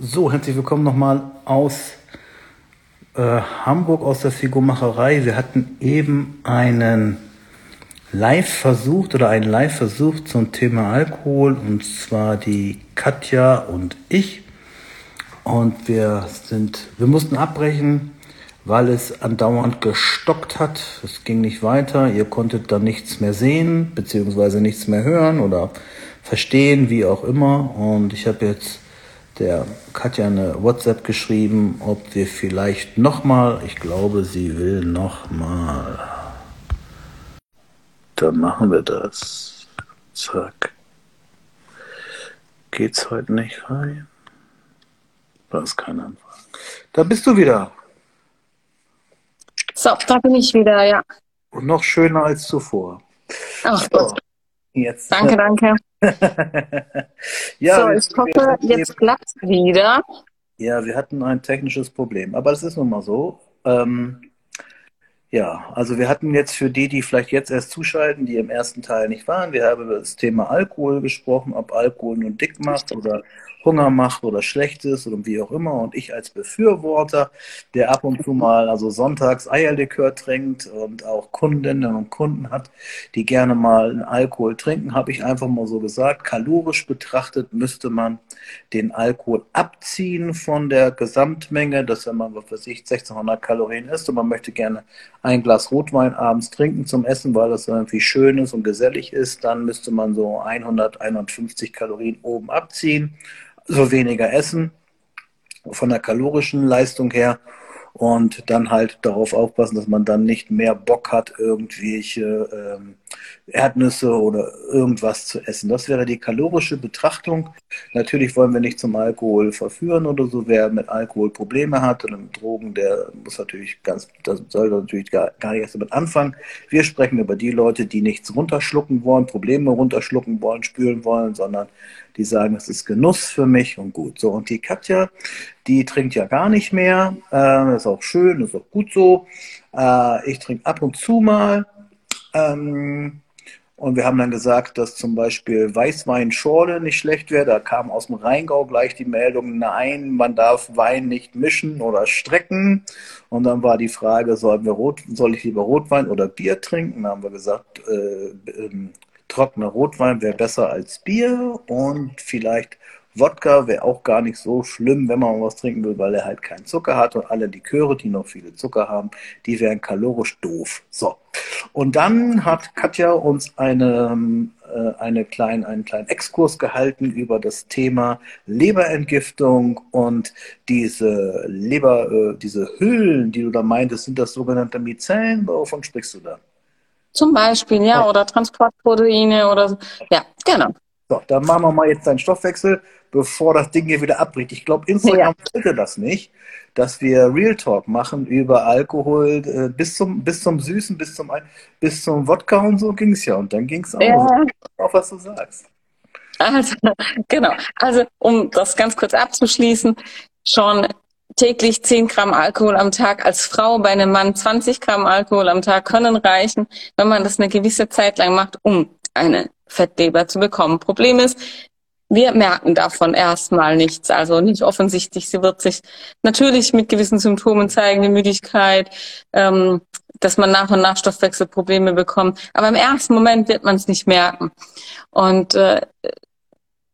So, herzlich willkommen nochmal aus äh, Hamburg, aus der Figurmacherei. Wir hatten eben einen Live-Versuch oder einen Live-Versuch zum Thema Alkohol und zwar die Katja und ich. Und wir sind, wir mussten abbrechen, weil es andauernd gestockt hat. Es ging nicht weiter. Ihr konntet dann nichts mehr sehen, beziehungsweise nichts mehr hören oder verstehen, wie auch immer. Und ich habe jetzt der Katja eine WhatsApp geschrieben, ob wir vielleicht nochmal, ich glaube, sie will nochmal. Dann machen wir das. Zack. Geht's heute nicht rein? Da ist kein Anfang. Da bist du wieder. So, da bin ich wieder, ja. Und noch schöner als zuvor. Ach so. Gott. Jetzt. Danke, danke. ja, so, ich hoffe, jetzt klappt es wieder. Ja, wir hatten ein technisches Problem, aber das ist nun mal so. Ähm, ja, also wir hatten jetzt für die, die vielleicht jetzt erst zuschalten, die im ersten Teil nicht waren, wir haben über das Thema Alkohol gesprochen, ob Alkohol nun dick macht oder Hunger macht oder schlecht ist oder wie auch immer. Und ich als Befürworter, der ab und zu mal also sonntags Eierlikör trinkt und auch Kundinnen und Kunden hat, die gerne mal einen Alkohol trinken, habe ich einfach mal so gesagt, kalorisch betrachtet müsste man den Alkohol abziehen von der Gesamtmenge, dass wenn man, was weiß ich, 1600 Kalorien isst und man möchte gerne ein Glas Rotwein abends trinken zum Essen, weil das irgendwie schön ist und gesellig ist, dann müsste man so 100, 150 Kalorien oben abziehen so weniger essen von der kalorischen Leistung her. Und dann halt darauf aufpassen, dass man dann nicht mehr Bock hat, irgendwelche ähm, Erdnüsse oder irgendwas zu essen. Das wäre die kalorische Betrachtung. Natürlich wollen wir nicht zum Alkohol verführen oder so. Wer mit Alkohol Probleme hat oder mit Drogen, der muss natürlich ganz, das soll natürlich gar, gar nicht erst damit anfangen. Wir sprechen über die Leute, die nichts runterschlucken wollen, Probleme runterschlucken wollen, spüren wollen, sondern die sagen, es ist Genuss für mich und gut. So, und die Katja, die trinkt ja gar nicht mehr. Äh, ist auch schön, ist auch gut so. Äh, ich trinke ab und zu mal. Ähm, und wir haben dann gesagt, dass zum Beispiel Weißweinschorle nicht schlecht wäre. Da kam aus dem Rheingau gleich die Meldung, nein, man darf Wein nicht mischen oder strecken. Und dann war die Frage, sollen wir Rot, soll ich lieber Rotwein oder Bier trinken? Da haben wir gesagt, äh, ähm, trockener Rotwein wäre besser als Bier und vielleicht Wodka wäre auch gar nicht so schlimm, wenn man was trinken will, weil er halt keinen Zucker hat und alle Liköre, die noch viele Zucker haben, die wären kalorisch doof. So. Und dann hat Katja uns eine, äh, eine klein, einen kleinen Exkurs gehalten über das Thema Leberentgiftung und diese Leber, äh, diese Hüllen, die du da meintest, sind das sogenannte Mizellen? Wovon sprichst du da? Zum Beispiel, ja, oder Transportproteine oder. Ja, genau. So, dann machen wir mal jetzt deinen Stoffwechsel, bevor das Ding hier wieder abbricht. Ich glaube, Instagram ja. wollte das nicht, dass wir Real Talk machen über Alkohol äh, bis zum bis zum Süßen, bis zum bis zum Wodka und so ging es ja. Und dann ging es auch ja. auf, was du sagst. Also, genau. Also, um das ganz kurz abzuschließen, schon täglich 10 Gramm Alkohol am Tag als Frau, bei einem Mann 20 Gramm Alkohol am Tag können reichen, wenn man das eine gewisse Zeit lang macht, um eine Fettleber zu bekommen. Problem ist, wir merken davon erstmal nichts, also nicht offensichtlich. Sie wird sich natürlich mit gewissen Symptomen zeigen, die Müdigkeit, ähm, dass man nach und nach Stoffwechselprobleme bekommt. Aber im ersten Moment wird man es nicht merken. Und äh,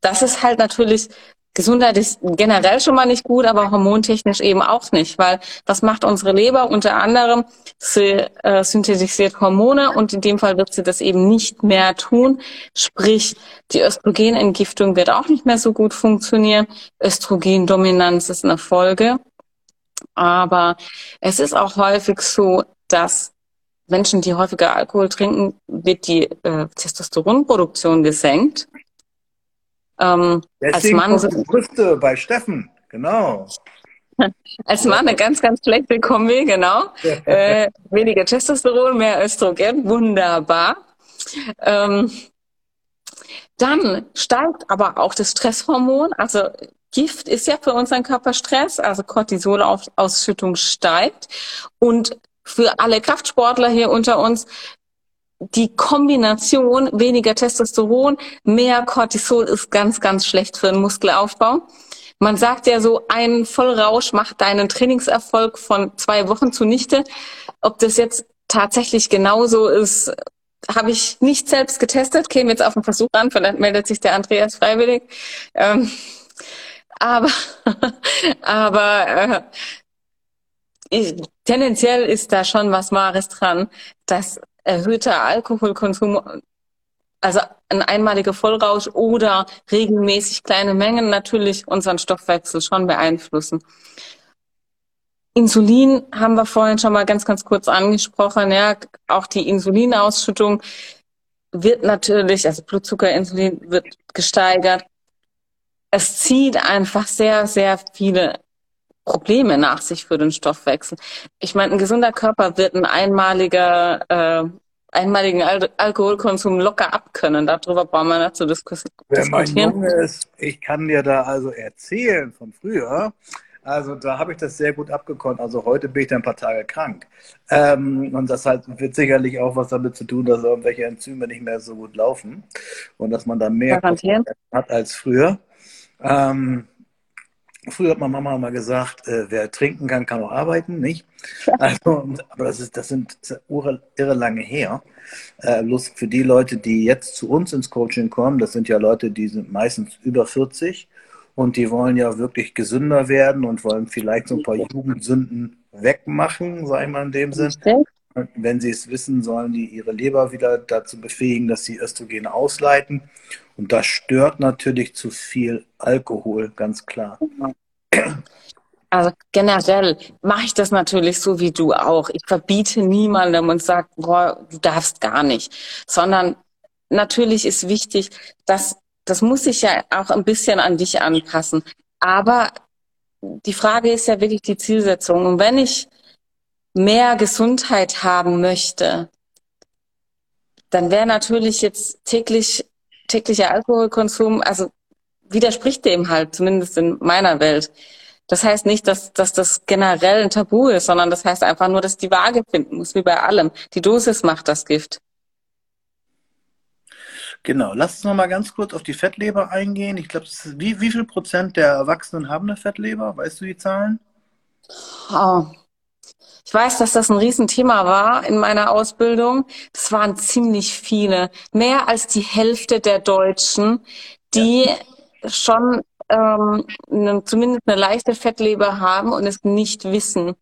das ist halt natürlich Gesundheit ist generell schon mal nicht gut, aber hormontechnisch eben auch nicht, weil was macht unsere Leber unter anderem? Sie äh, synthetisiert Hormone und in dem Fall wird sie das eben nicht mehr tun. Sprich, die Östrogenentgiftung wird auch nicht mehr so gut funktionieren. Östrogendominanz ist eine Folge. Aber es ist auch häufig so, dass Menschen, die häufiger Alkohol trinken, wird die äh, Testosteronproduktion gesenkt. Ähm, als Mann Brüste bei Steffen, genau. Als Mann eine ganz, ganz schlechte Kombi, genau. äh, weniger Testosteron, mehr Östrogen, wunderbar. Ähm, dann steigt aber auch das Stresshormon. Also Gift ist ja für unseren Körper Stress, also Cortisolausschüttung steigt. Und für alle Kraftsportler hier unter uns, die Kombination weniger Testosteron, mehr Cortisol ist ganz, ganz schlecht für den Muskelaufbau. Man sagt ja so, ein Vollrausch macht deinen Trainingserfolg von zwei Wochen zunichte. Ob das jetzt tatsächlich genauso ist, habe ich nicht selbst getestet, käme jetzt auf den Versuch an, vielleicht meldet sich der Andreas freiwillig. Ähm, aber aber äh, ich, tendenziell ist da schon was Wahres dran, dass erhöhter Alkoholkonsum, also ein einmaliger Vollrausch oder regelmäßig kleine Mengen natürlich unseren Stoffwechsel schon beeinflussen. Insulin haben wir vorhin schon mal ganz, ganz kurz angesprochen. Ja, auch die Insulinausschüttung wird natürlich, also Blutzuckerinsulin wird gesteigert. Es zieht einfach sehr, sehr viele Probleme nach sich für den Stoffwechsel. Ich meine, ein gesunder Körper wird ein einmaliger, äh, einmaligen Al Alkoholkonsum locker abkönnen. Darüber brauchen wir nicht zu diskutieren. Wer mein Junge ist, ich kann dir da also erzählen von früher. Also da habe ich das sehr gut abgekonnt. Also heute bin ich da ein paar Tage krank. Ähm, und das halt wird sicherlich auch was damit zu tun, dass irgendwelche Enzyme nicht mehr so gut laufen und dass man da mehr hat als früher. Ähm, früher hat meine Mama mal gesagt, äh, wer trinken kann, kann auch arbeiten, nicht? Also, aber das ist, das sind das ist irre, irre lange her. Äh, bloß für die Leute, die jetzt zu uns ins Coaching kommen, das sind ja Leute, die sind meistens über 40 und die wollen ja wirklich gesünder werden und wollen vielleicht so ein paar Jugendsünden wegmachen, sag ich mal in dem Sinn. Und wenn sie es wissen, sollen die ihre Leber wieder dazu befähigen, dass sie Östrogene ausleiten. Und das stört natürlich zu viel Alkohol, ganz klar. Also generell mache ich das natürlich so wie du auch. Ich verbiete niemandem und sage, boah, du darfst gar nicht. Sondern natürlich ist wichtig, dass das muss sich ja auch ein bisschen an dich anpassen. Aber die Frage ist ja wirklich die Zielsetzung. Und wenn ich mehr Gesundheit haben möchte, dann wäre natürlich jetzt täglich, täglicher Alkoholkonsum, also widerspricht dem halt, zumindest in meiner Welt. Das heißt nicht, dass, dass das generell ein Tabu ist, sondern das heißt einfach nur, dass die Waage finden muss, wie bei allem. Die Dosis macht das Gift. Genau, lass uns noch mal ganz kurz auf die Fettleber eingehen. Ich glaube, wie, wie viel Prozent der Erwachsenen haben eine Fettleber? Weißt du die Zahlen? Oh. Ich weiß, dass das ein Riesenthema war in meiner Ausbildung. Das waren ziemlich viele. Mehr als die Hälfte der Deutschen, die ja. schon ähm, eine, zumindest eine leichte Fettleber haben und es nicht wissen.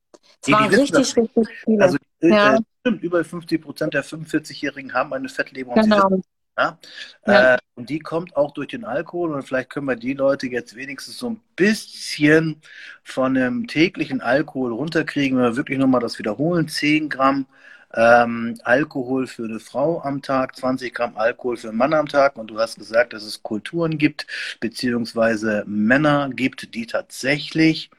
Es waren richtig, richtig viele. Also ja. äh, stimmt, über 50 Prozent der 45-Jährigen haben eine Fettleber. Genau. Ja? Ja. Äh, und die kommt auch durch den Alkohol und vielleicht können wir die Leute jetzt wenigstens so ein bisschen von dem täglichen Alkohol runterkriegen, wenn wir wirklich nochmal das wiederholen. 10 Gramm ähm, Alkohol für eine Frau am Tag, 20 Gramm Alkohol für einen Mann am Tag. Und du hast gesagt, dass es Kulturen gibt, beziehungsweise Männer gibt, die tatsächlich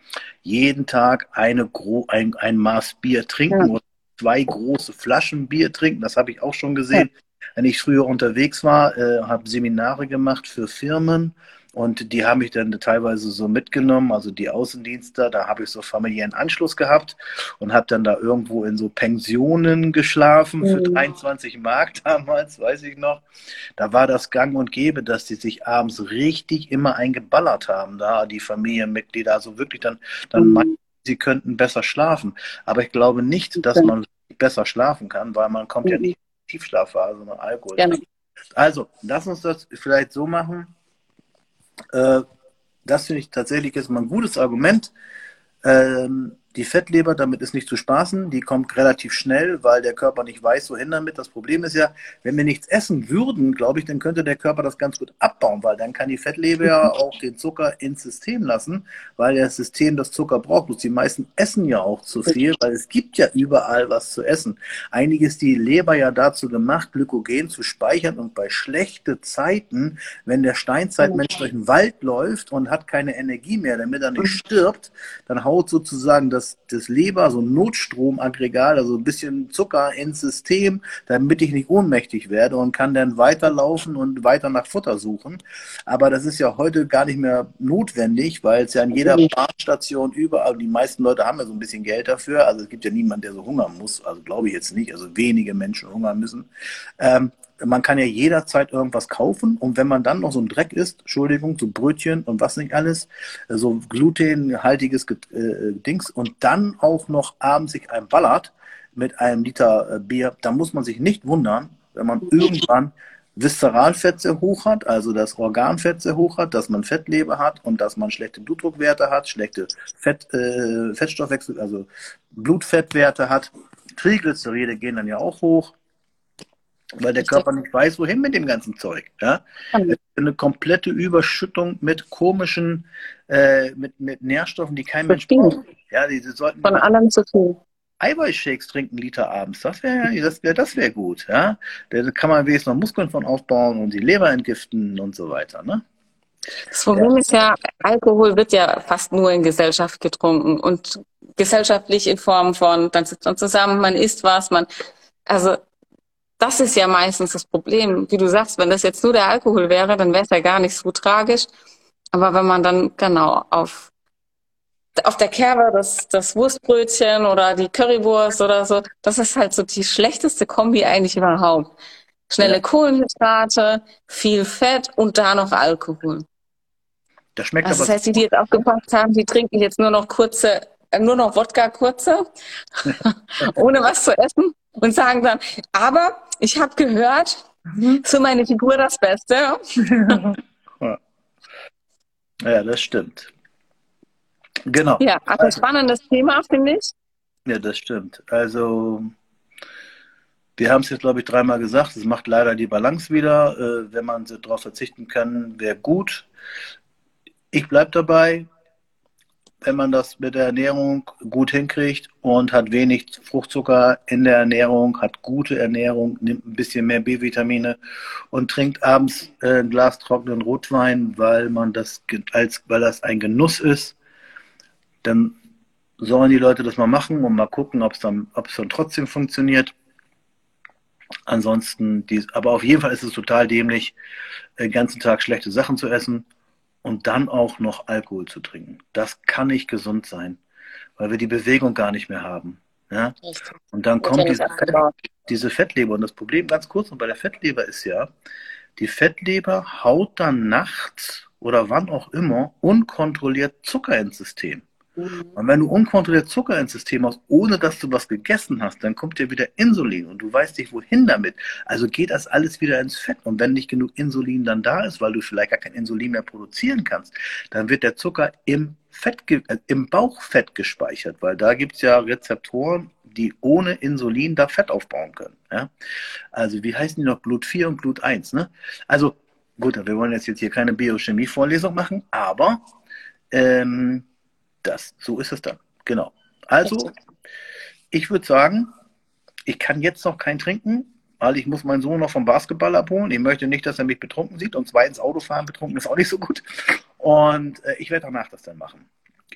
jeden Tag eine Gro ein, ein Maß Bier trinken ja. oder zwei große Flaschen Bier trinken. Das habe ich auch schon gesehen. Ja wenn ich früher unterwegs war, äh, habe Seminare gemacht für Firmen und die haben mich dann teilweise so mitgenommen, also die Außendienste, da habe ich so familiären Anschluss gehabt und habe dann da irgendwo in so Pensionen geschlafen für 23 mhm. Mark damals, weiß ich noch. Da war das gang und gäbe, dass die sich abends richtig immer eingeballert haben, da die Familienmitglieder, also wirklich dann, dann mhm. meinten, sie könnten besser schlafen. Aber ich glaube nicht, dass man besser schlafen kann, weil man kommt ja mhm. nicht Tiefschlafphase nach Alkohol. Gerne. Also, lass uns das vielleicht so machen. Äh, das finde ich tatsächlich jetzt mal ein gutes Argument. Ähm, die Fettleber, damit ist nicht zu spaßen, die kommt relativ schnell, weil der Körper nicht weiß, wohin damit. Das Problem ist ja, wenn wir nichts essen würden, glaube ich, dann könnte der Körper das ganz gut abbauen, weil dann kann die Fettleber ja auch den Zucker ins System lassen, weil das System das Zucker braucht. Bloß die meisten essen ja auch zu viel, weil es gibt ja überall was zu essen. Eigentlich ist die Leber ja dazu gemacht, Glykogen zu speichern und bei schlechten Zeiten, wenn der Steinzeitmensch durch den Wald läuft und hat keine Energie mehr, damit er nicht stirbt, dann haut sozusagen das das, das Leber, so ein Notstromaggregat, also ein bisschen Zucker ins System, damit ich nicht ohnmächtig werde und kann dann weiterlaufen und weiter nach Futter suchen. Aber das ist ja heute gar nicht mehr notwendig, weil es ja an jeder Bahnstation überall, die meisten Leute haben ja so ein bisschen Geld dafür. Also es gibt ja niemanden, der so hungern muss. Also glaube ich jetzt nicht. Also wenige Menschen hungern müssen. Ähm, man kann ja jederzeit irgendwas kaufen und wenn man dann noch so ein Dreck isst, Entschuldigung, so Brötchen und was nicht alles, so glutenhaltiges äh, Dings und dann auch noch abends sich ein ballert mit einem Liter äh, Bier, da muss man sich nicht wundern, wenn man irgendwann Viszeralfett sehr hoch hat, also das Organfett sehr hoch hat, dass man Fettleber hat und dass man schlechte Blutdruckwerte hat, schlechte Fett, äh, Fettstoffwechsel, also Blutfettwerte hat. Triglyceride gehen dann ja auch hoch, weil der Körper nicht weiß, wohin mit dem ganzen Zeug. Ja? Eine komplette Überschüttung mit komischen, äh, mit, mit Nährstoffen, die kein Mensch braucht. Ja, die, die sollten Von allem zu viel. Eiweißshakes trinken Liter abends. Das wäre das wär, das wär gut. Ja? Da kann man wenigstens noch Muskeln von aufbauen und die Leber entgiften und so weiter. Ne? Das Problem ja. ist ja, Alkohol wird ja fast nur in Gesellschaft getrunken und gesellschaftlich in Form von, dann sitzt man zusammen, man isst was, man, also das ist ja meistens das Problem. Wie du sagst, wenn das jetzt nur der Alkohol wäre, dann wäre es ja gar nicht so tragisch. Aber wenn man dann genau auf auf der Kerbe das, das Wurstbrötchen oder die Currywurst oder so, das ist halt so die schlechteste Kombi eigentlich überhaupt. Schnelle ja. Kohlenhydrate, viel Fett und da noch Alkohol. Das schmeckt also aber. Das heißt, die, die jetzt aufgepasst haben, die trinken jetzt nur noch kurze, äh, nur noch Wodka kurze, ohne was zu essen und sagen dann, aber ich habe gehört, mhm. für meine Figur das Beste. ja, das stimmt. Genau. Ja, also ein spannendes Thema, finde ich. Ja, das stimmt. Also, wir haben es jetzt, glaube ich, dreimal gesagt. Es macht leider die Balance wieder. Äh, wenn man darauf verzichten kann, wäre gut. Ich bleibe dabei, wenn man das mit der Ernährung gut hinkriegt und hat wenig Fruchtzucker in der Ernährung, hat gute Ernährung, nimmt ein bisschen mehr B-Vitamine und trinkt abends äh, ein Glas trockenen Rotwein, weil man das als weil das ein Genuss ist dann sollen die Leute das mal machen und mal gucken, ob es dann, ob es dann trotzdem funktioniert. Ansonsten, dies, aber auf jeden Fall ist es total dämlich, den ganzen Tag schlechte Sachen zu essen und dann auch noch Alkohol zu trinken. Das kann nicht gesund sein, weil wir die Bewegung gar nicht mehr haben. Ja? Und dann kommt diese, diese Fettleber. Und das Problem ganz kurz noch bei der Fettleber ist ja, die Fettleber haut dann nachts oder wann auch immer unkontrolliert Zucker ins System. Und wenn du unkontrolliert Zucker ins System hast, ohne dass du was gegessen hast, dann kommt dir wieder Insulin und du weißt nicht, wohin damit. Also geht das alles wieder ins Fett. Und wenn nicht genug Insulin dann da ist, weil du vielleicht gar kein Insulin mehr produzieren kannst, dann wird der Zucker im, Fett, äh, im Bauchfett gespeichert, weil da gibt es ja Rezeptoren, die ohne Insulin da Fett aufbauen können. Ja? Also wie heißen die noch? Blut 4 und Blut 1. Ne? Also gut, wir wollen jetzt, jetzt hier keine Biochemie-Vorlesung machen, aber ähm, das. So ist es dann. Genau. Also, ich würde sagen, ich kann jetzt noch kein trinken, weil ich muss meinen Sohn noch vom Basketball abholen. Ich möchte nicht, dass er mich betrunken sieht. Und zweitens, Autofahren betrunken ist auch nicht so gut. Und äh, ich werde danach das dann machen.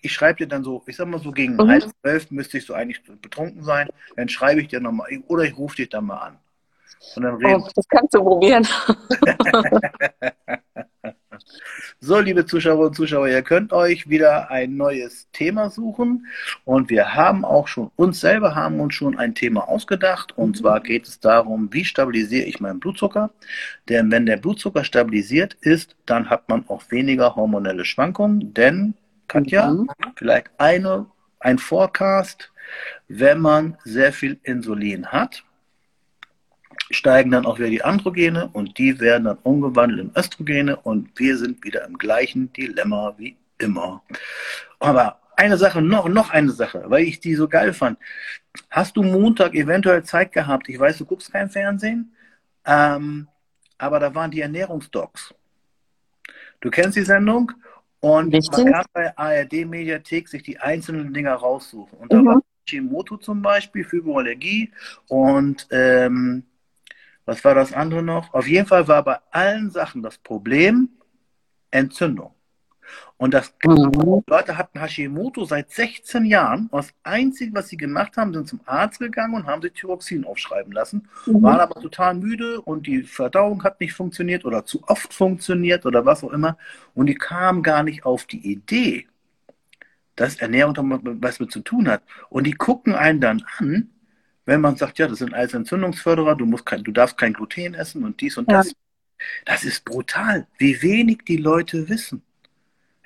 Ich schreibe dir dann so, ich sag mal so gegen mhm. halb zwölf müsste ich so eigentlich betrunken sein. Dann schreibe ich dir nochmal, oder ich rufe dich dann mal an. Und dann reden. Oh, das kannst du probieren. So, liebe Zuschauer und Zuschauer, ihr könnt euch wieder ein neues Thema suchen und wir haben auch schon, uns selber haben uns schon ein Thema ausgedacht und zwar geht es darum, wie stabilisiere ich meinen Blutzucker? Denn wenn der Blutzucker stabilisiert ist, dann hat man auch weniger hormonelle Schwankungen, denn Katja, mhm. vielleicht eine, ein Forecast, wenn man sehr viel Insulin hat, steigen dann auch wieder die Androgene und die werden dann umgewandelt in Östrogene und wir sind wieder im gleichen Dilemma wie immer. Aber eine Sache, noch, noch eine Sache, weil ich die so geil fand. Hast du Montag eventuell Zeit gehabt? Ich weiß, du guckst kein Fernsehen, ähm, aber da waren die Ernährungsdocs. Du kennst die Sendung und Richtig. man kann bei ARD Mediathek sich die einzelnen Dinger raussuchen. Und da mhm. war Chimoto zum Beispiel, Fibromyalgie und ähm, was war das andere noch? Auf jeden Fall war bei allen Sachen das Problem Entzündung. Und das mhm. Leute hatten Hashimoto seit 16 Jahren. Und das Einzige, was sie gemacht haben, sind zum Arzt gegangen und haben sich Thyroxin aufschreiben lassen. Mhm. Waren aber total müde und die Verdauung hat nicht funktioniert oder zu oft funktioniert oder was auch immer. Und die kamen gar nicht auf die Idee, dass Ernährung was mit zu tun hat. Und die gucken einen dann an wenn man sagt, ja, das sind alles Entzündungsförderer, du musst kein, du darfst kein Gluten essen und dies und Ja. das. Das ist brutal, wie wenig die Leute wissen.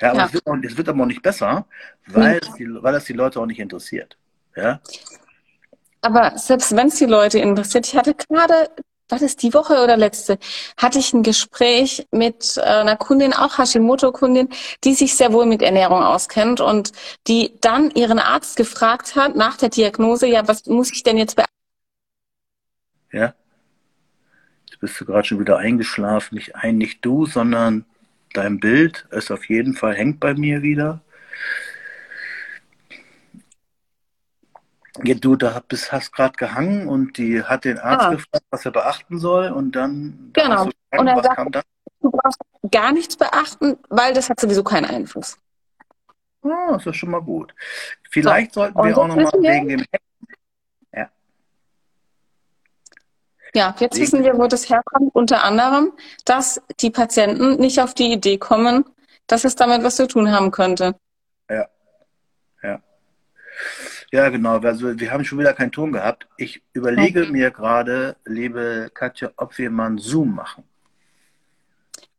Ja, aber Ja. Es, wird auch, wird aber auch nicht besser, weil, es die, weil das die Leute auch nicht interessiert. Ja, Aber selbst wenn es die Leute interessiert, ich hatte gerade, war das die Woche oder letzte, hatte ich ein Gespräch mit äh, einer Kundin, auch Hashimoto-Kundin, die sich sehr wohl mit Ernährung auskennt und die dann ihren Arzt gefragt hat nach der Diagnose, ja, was muss ich denn jetzt beachten? ja. Jetzt bist du gerade schon wieder eingeschlafen. Nicht ein, nicht du, sondern dein Bild ist auf jeden Fall hängt bei mir wieder. Ja, du da bist, hast gerade gehangen und die hat den Arzt Ah. gefragt, was er beachten soll und dann Genau. gehangen, Und er was sagt- kam dann? Du brauchst gar nichts beachten, weil das hat sowieso keinen Einfluss. Ah, das ist schon mal gut. Vielleicht sollten und wir auch nochmal wegen dem Ja, jetzt Wegen- wissen wir, wo das herkommt. Unter anderem, dass die Patienten nicht auf die Idee kommen, dass es damit was zu tun haben könnte. Ja, genau. Also wir haben schon wieder keinen Ton gehabt. Ich überlege mir gerade, liebe Katja, ob wir mal einen Zoom machen.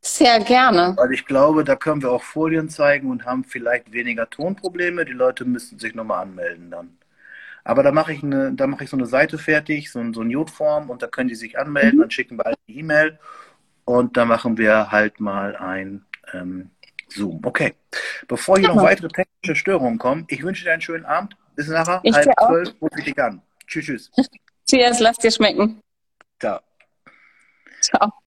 Sehr gerne. Weil ich glaube, da können wir auch Folien zeigen und haben vielleicht weniger Tonprobleme. Die Leute müssten sich nochmal anmelden dann. Aber da mache ich eine, da mache ich so eine Seite fertig, so, ein- so ein Jodform und da können die sich anmelden, Mhm. dann schicken wir alle eine E-Mail und dann machen wir halt mal ein ähm, Zoom. Okay. Bevor hier noch Genau. weitere technische Störungen kommen, ich wünsche dir einen schönen Abend. Bis nachher, Ich halb zwölf, rufe ich dich an. Tschüss, tschüss. Cheers, lass dir schmecken. Ciao. Ciao.